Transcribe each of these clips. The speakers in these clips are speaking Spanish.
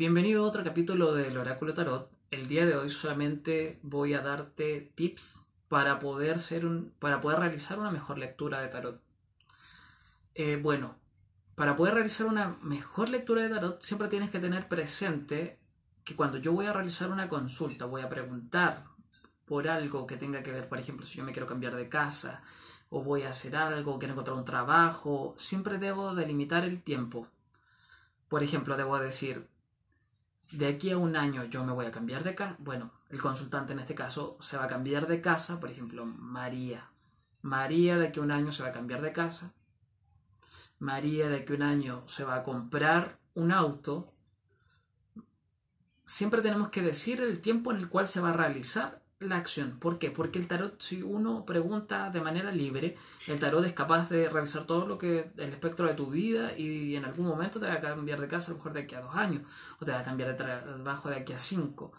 Bienvenido a otro capítulo del Oráculo Tarot. El día de hoy solamente voy a darte tips para poder, ser un, para poder realizar una mejor lectura de tarot. Eh, bueno, para poder realizar una mejor lectura de tarot siempre tienes que tener presente que cuando yo voy a realizar una consulta, voy a preguntar por algo que tenga que ver, por ejemplo, si yo me quiero cambiar de casa o voy a hacer algo, quiero encontrar un trabajo, siempre debo delimitar el tiempo. Por ejemplo, debo decir, de aquí a un año yo me voy a cambiar de casa. Bueno, el consultante en este caso se va a cambiar de casa, por ejemplo, María. María de aquí a un año se va a cambiar de casa. María de aquí a un año se va a comprar un auto. Siempre tenemos que decir el tiempo en el cual se va a realizar la acción. ¿Por qué? Porque el tarot, si uno pregunta de manera libre, el tarot es capaz de revisar todo lo que el espectro de tu vida y en algún momento te va a cambiar de casa a lo mejor de aquí a dos años o te va a cambiar de trabajo de aquí a cinco.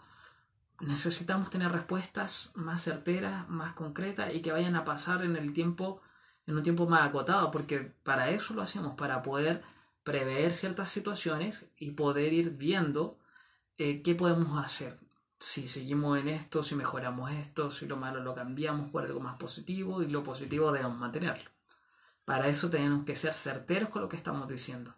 Necesitamos tener respuestas más certeras, más concretas y que vayan a pasar en el tiempo, en un tiempo más acotado, porque para eso lo hacemos, para poder prever ciertas situaciones y poder ir viendo eh, qué podemos hacer si seguimos en esto, si mejoramos esto, si lo malo lo cambiamos por algo más positivo y lo positivo debemos mantenerlo. Para eso tenemos que ser certeros con lo que estamos diciendo.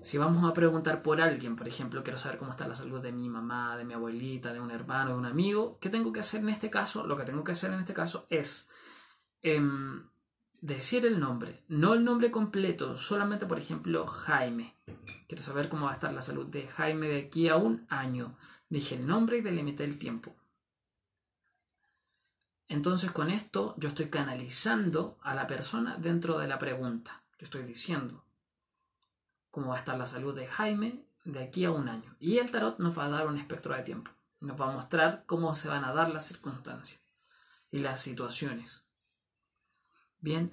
Si vamos a preguntar por alguien, por ejemplo, quiero saber cómo está la salud de mi mamá, de mi abuelita, de un hermano, de un amigo, ¿qué tengo que hacer en este caso? Lo que tengo que hacer en este caso es em, decir el nombre, no el nombre completo, solamente, por ejemplo, Jaime. Quiero saber cómo va a estar la salud de Jaime de aquí a un año. Dije el nombre y delimité el tiempo. Entonces con esto yo estoy canalizando a la persona dentro de la pregunta. Yo estoy diciendo cómo va a estar la salud de Jaime de aquí a un año. Y el tarot nos va a dar un espectro de tiempo. Nos va a mostrar cómo se van a dar las circunstancias y las situaciones. Bien,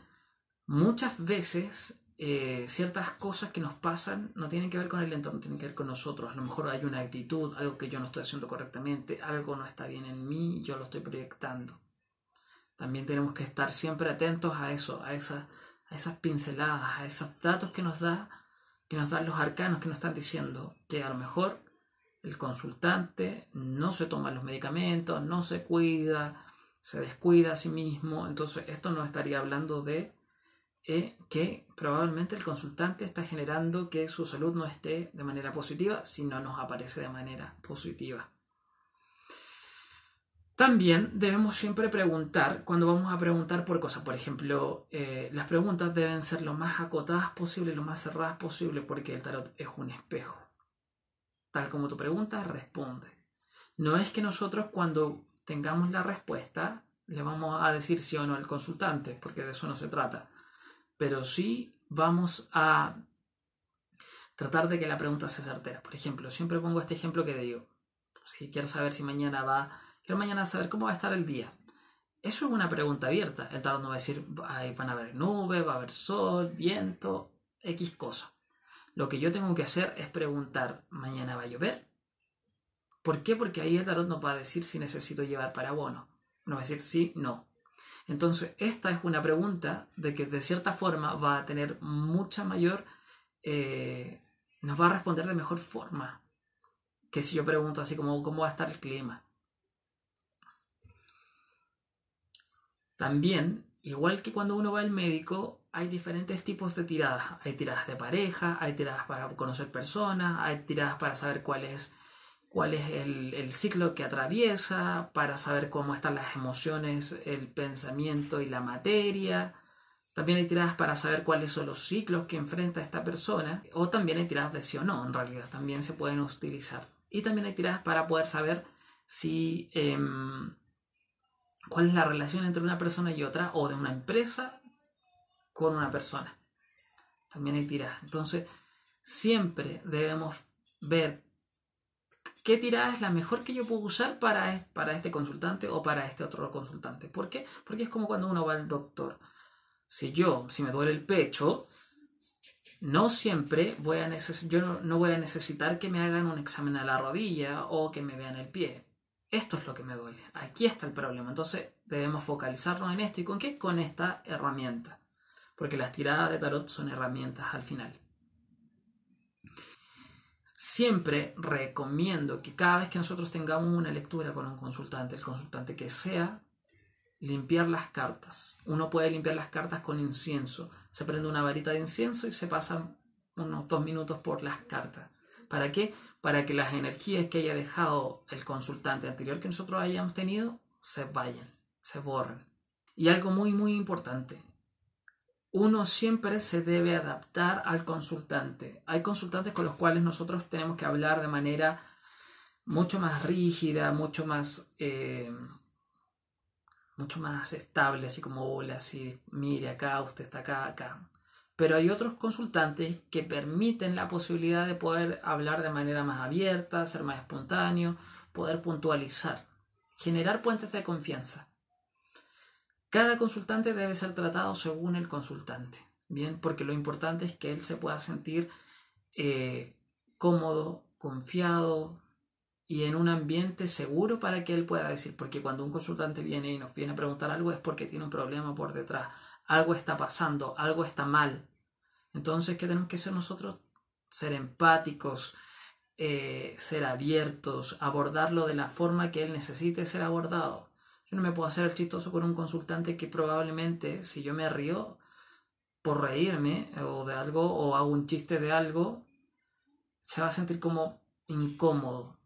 muchas veces eh, ciertas cosas que nos pasan no tienen que ver con el entorno, tienen que ver con nosotros. A lo mejor hay una actitud, algo que yo no estoy haciendo correctamente, algo no está bien en mí yo lo estoy proyectando. También tenemos que estar siempre atentos a eso, a, a esas pinceladas, a esos datos que nos da, que nos dan los arcanos que nos están diciendo que a lo mejor el consultante no se toma los medicamentos, no se cuida, se descuida a sí mismo. Entonces esto nos estaría hablando de que probablemente el consultante está generando que su salud no esté de manera positiva si no nos aparece de manera positiva. También debemos siempre preguntar cuando vamos a preguntar por cosas. Por ejemplo, eh, las preguntas deben ser lo más acotadas posible, lo más cerradas posible, porque el tarot es un espejo. Tal como tu pregunta, responde. No es que nosotros cuando tengamos la respuesta le vamos a decir sí o no al consultante, porque de eso no se trata pero sí vamos a tratar de que la pregunta sea certera. Por ejemplo, siempre pongo este ejemplo que digo, si quiero saber si mañana va, quiero mañana saber cómo va a estar el día. Eso es una pregunta abierta. El tarot no va a decir, van a haber nubes, va a haber sol, viento, X cosa. Lo que yo tengo que hacer es preguntar, ¿mañana va a llover? ¿Por qué? Porque ahí el tarot nos va a decir si necesito llevar paraguas o no. Nos va a decir sí, no. Entonces, esta es una pregunta de que de cierta forma va a tener mucha mayor, eh, nos va a responder de mejor forma que si yo pregunto así como cómo va a estar el clima. También, igual que cuando uno va al médico, hay diferentes tipos de tiradas. Hay tiradas de pareja, hay tiradas para conocer personas, hay tiradas para saber cuál es cuál es el, ciclo que atraviesa, para saber cómo están las emociones, el pensamiento y la materia. También hay tiradas para saber cuáles son los ciclos que enfrenta esta persona. O también hay tiradas de sí o no, en realidad, también se pueden utilizar. Y también hay tiradas para poder saber si em, cuál es la relación entre una persona y otra, o de una empresa con una persona. También hay tiradas. Entonces, siempre debemos ver qué tirada es la mejor que yo puedo usar para, para este consultante o para este otro consultante. ¿Por qué? Porque es como cuando uno va al doctor. Si yo, si me duele el pecho, no siempre voy a yo no, voy a necesitar que me hagan un examen a la rodilla o que me vean el pie. Esto es lo que me duele. Aquí está el problema. Entonces debemos focalizarnos en esto. ¿Y con qué? Con esta herramienta. Porque las tiradas de tarot son herramientas al final. Siempre recomiendo que cada vez que nosotros tengamos una lectura con un consultante, el consultante que sea, limpiar las cartas. Uno puede limpiar las cartas con incienso. Se prende una varita de incienso y se pasan unos dos minutos por las cartas. ¿Para qué? Para que las energías que haya dejado el consultante anterior que nosotros hayamos tenido se vayan, se borren. Y algo muy, muy importante. Uno siempre se debe adaptar al consultante. Hay consultantes con los cuales nosotros tenemos que hablar de manera mucho más rígida, mucho más, eh, mucho más estable, así como hola, así, mire acá, usted está acá, acá. Pero hay otros consultantes que permiten la posibilidad de poder hablar de manera más abierta, ser más espontáneo, poder puntualizar, generar puentes de confianza. Cada consultante debe ser tratado según el consultante, ¿bien? Porque lo importante es que él se pueda sentir eh, cómodo, confiado y en un ambiente seguro para que él pueda decir, porque cuando un consultante viene y nos viene a preguntar algo es porque tiene un problema por detrás, algo está pasando, algo está mal. Entonces, ¿qué tenemos que hacer nosotros? Ser empáticos, eh, ser abiertos, abordarlo de la forma que él necesite ser abordado. Yo no me puedo hacer el chistoso con un consultante que probablemente, si yo me río por reírme o de algo, o hago un chiste de algo, se va a sentir como incómodo.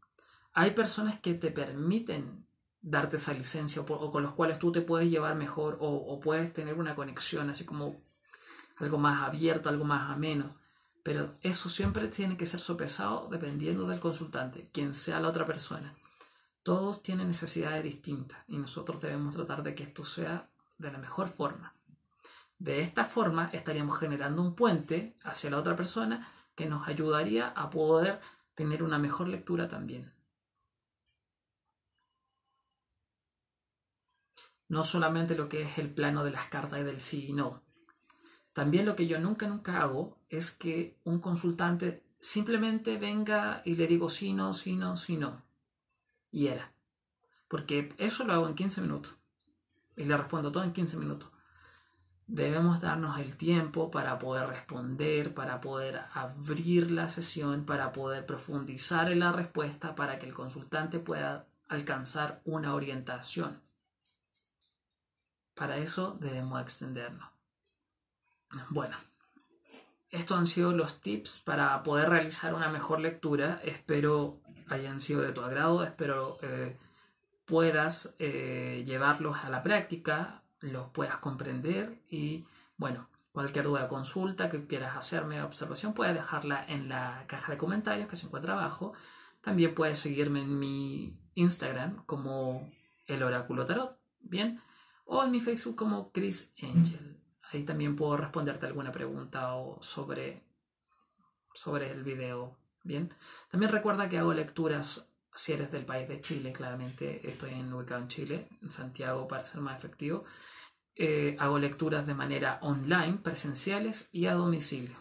Hay personas que te permiten darte esa licencia o, con los cuales tú te puedes llevar mejor o, o, puedes tener una conexión así como algo más abierto, algo más ameno. Pero eso siempre tiene que ser sopesado dependiendo del consultante, quien sea la otra persona. Todos tienen necesidades distintas y nosotros debemos tratar de que esto sea de la mejor forma. De esta forma estaríamos generando un puente hacia la otra persona que nos ayudaría a poder tener una mejor lectura también. No solamente lo que es el plano de las cartas y del sí y no. También lo que yo nunca, nunca hago es que un consultante simplemente venga y le digo sí, no, sí, no, sí, no y era. Porque eso lo hago en 15 minutos. Y le respondo todo en 15 minutos. Debemos darnos el tiempo para poder responder, para poder abrir la sesión, para poder profundizar en la respuesta, para que el consultante pueda alcanzar una orientación. Para eso debemos extendernos. Bueno, estos han sido los tips para poder realizar una mejor lectura. Espero hayan sido de tu agrado. Espero eh, puedas eh, llevarlos a la práctica, los puedas comprender y bueno, cualquier duda consulta que quieras hacerme observación puedes dejarla en la caja de comentarios que se encuentra abajo. También puedes seguirme en mi Instagram como el oráculo tarot, ¿bien? O en mi Facebook como Chris Angel. Ahí también puedo responderte alguna pregunta o sobre, sobre el video Bien. También recuerda que hago lecturas si eres del país de Chile, claramente estoy en, ubicado en Chile, en Santiago para ser más efectivo. Eh, hago lecturas de manera online, presenciales y a domicilio.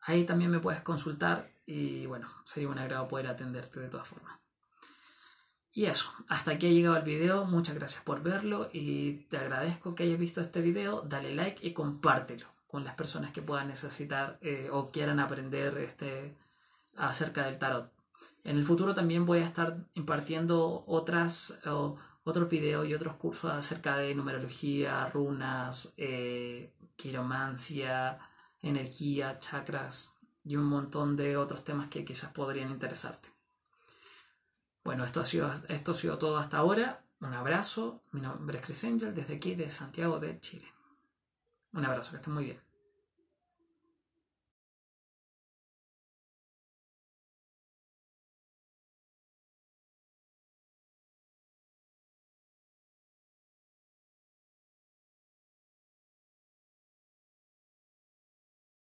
Ahí también me puedes consultar y bueno, sería un agrado poder atenderte de todas formas. Y eso, hasta aquí ha llegado el video, muchas gracias por verlo y te agradezco que hayas visto este video, dale like y compártelo con las personas que puedan necesitar eh, o quieran aprender este, acerca del tarot. En el futuro también voy a estar impartiendo otras, otros videos y otros cursos acerca de numerología, runas, eh, quiromancia, energía, chakras y un montón de otros temas que quizás podrían interesarte. Bueno, esto ha sido, esto ha sido todo hasta ahora. Un abrazo. Mi nombre es Chris Angel desde aquí de Santiago de Chile. Un abrazo, que estén muy bien.